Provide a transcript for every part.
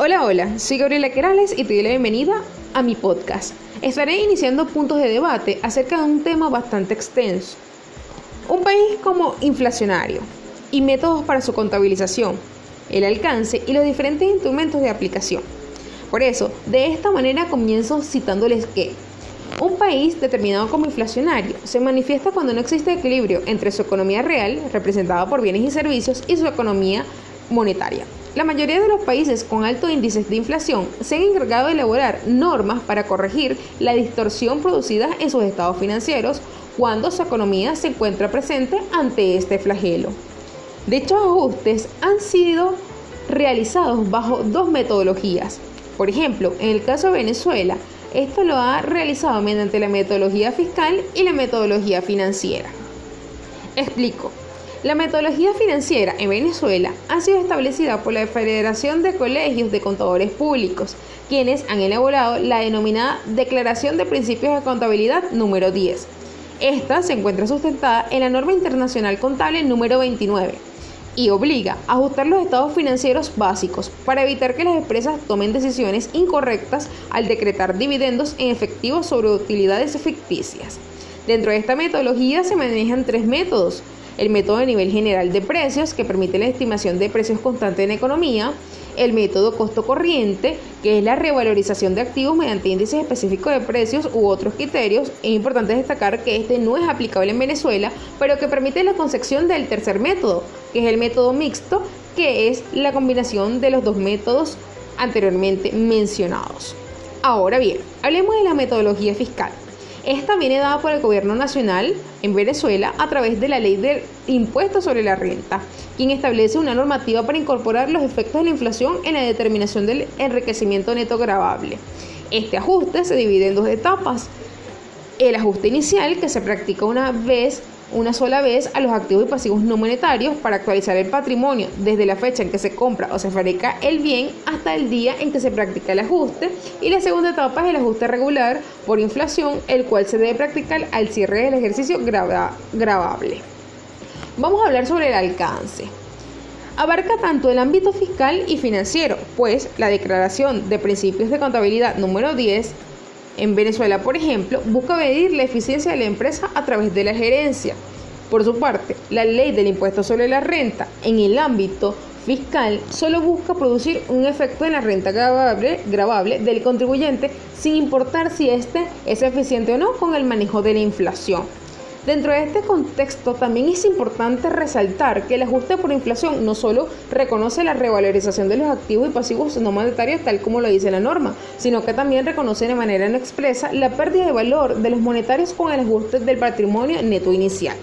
Hola, hola, soy Gabriela Querales y te doy la bienvenida a mi podcast. Estaré iniciando puntos de debate acerca de un tema bastante extenso. Un país como inflacionario y métodos para su contabilización, el alcance y los diferentes instrumentos de aplicación. Por eso, de esta manera comienzo citándoles que un país determinado como inflacionario se manifiesta cuando no existe equilibrio entre su economía real, representada por bienes y servicios, y su economía monetaria. La mayoría de los países con altos índices de inflación se han encargado de elaborar normas para corregir la distorsión producida en sus estados financieros cuando su economía se encuentra presente ante este flagelo. Dichos ajustes han sido realizados bajo dos metodologías. Por ejemplo, en el caso de Venezuela, esto lo ha realizado mediante la metodología fiscal y la metodología financiera. Explico. La metodología financiera en Venezuela ha sido establecida por la Federación de Colegios de Contadores Públicos, quienes han elaborado la denominada Declaración de Principios de Contabilidad número 10. Esta se encuentra sustentada en la norma internacional contable número 29 y obliga a ajustar los estados financieros básicos para evitar que las empresas tomen decisiones incorrectas al decretar dividendos en efectivo sobre utilidades ficticias. Dentro de esta metodología se manejan tres métodos el método de nivel general de precios, que permite la estimación de precios constantes en economía, el método costo corriente, que es la revalorización de activos mediante índices específicos de precios u otros criterios. Es importante destacar que este no es aplicable en Venezuela, pero que permite la concepción del tercer método, que es el método mixto, que es la combinación de los dos métodos anteriormente mencionados. Ahora bien, hablemos de la metodología fiscal. Esta viene dada por el gobierno nacional en Venezuela a través de la ley del impuesto sobre la renta, quien establece una normativa para incorporar los efectos de la inflación en la determinación del enriquecimiento neto gravable. Este ajuste se divide en dos etapas. El ajuste inicial, que se practica una vez una sola vez a los activos y pasivos no monetarios para actualizar el patrimonio desde la fecha en que se compra o se fabrica el bien hasta el día en que se practica el ajuste. Y la segunda etapa es el ajuste regular por inflación, el cual se debe practicar al cierre del ejercicio grabable. Vamos a hablar sobre el alcance. Abarca tanto el ámbito fiscal y financiero, pues la Declaración de Principios de Contabilidad número 10 en Venezuela, por ejemplo, busca medir la eficiencia de la empresa a través de la gerencia. Por su parte, la ley del impuesto sobre la renta en el ámbito fiscal solo busca producir un efecto en la renta grabable, del contribuyente sin importar si éste es eficiente o no con el manejo de la inflación. Dentro de este contexto también es importante resaltar que el ajuste por inflación no solo reconoce la revalorización de los activos y pasivos no monetarios tal como lo dice la norma, sino que también reconoce de manera no expresa la pérdida de valor de los monetarios con el ajuste del patrimonio neto inicial.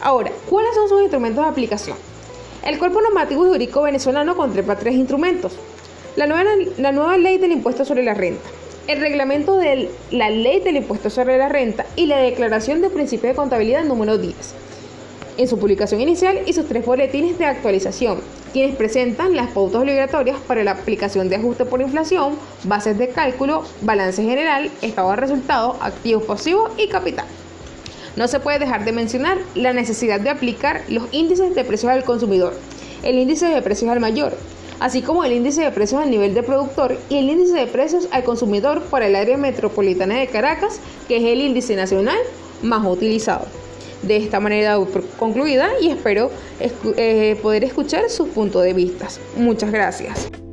Ahora, ¿cuáles son sus instrumentos de aplicación? El cuerpo normativo jurídico venezolano contempla tres instrumentos. La nueva, la nueva ley del impuesto sobre la renta, el reglamento de la ley del impuesto sobre la renta y la declaración de principio de contabilidad número 10 en su publicación inicial y sus tres boletines de actualización, quienes presentan las pautas obligatorias para la aplicación de ajuste por inflación, bases de cálculo, balance general, estado de resultados, activos pasivos y capital. No se puede dejar de mencionar la necesidad de aplicar los índices de precios al consumidor, el índice de precios al mayor, así como el índice de precios al nivel de productor y el índice de precios al consumidor para el área metropolitana de Caracas, que es el índice nacional más utilizado. De esta manera concluida y espero eh, poder escuchar sus puntos de vista. Muchas gracias.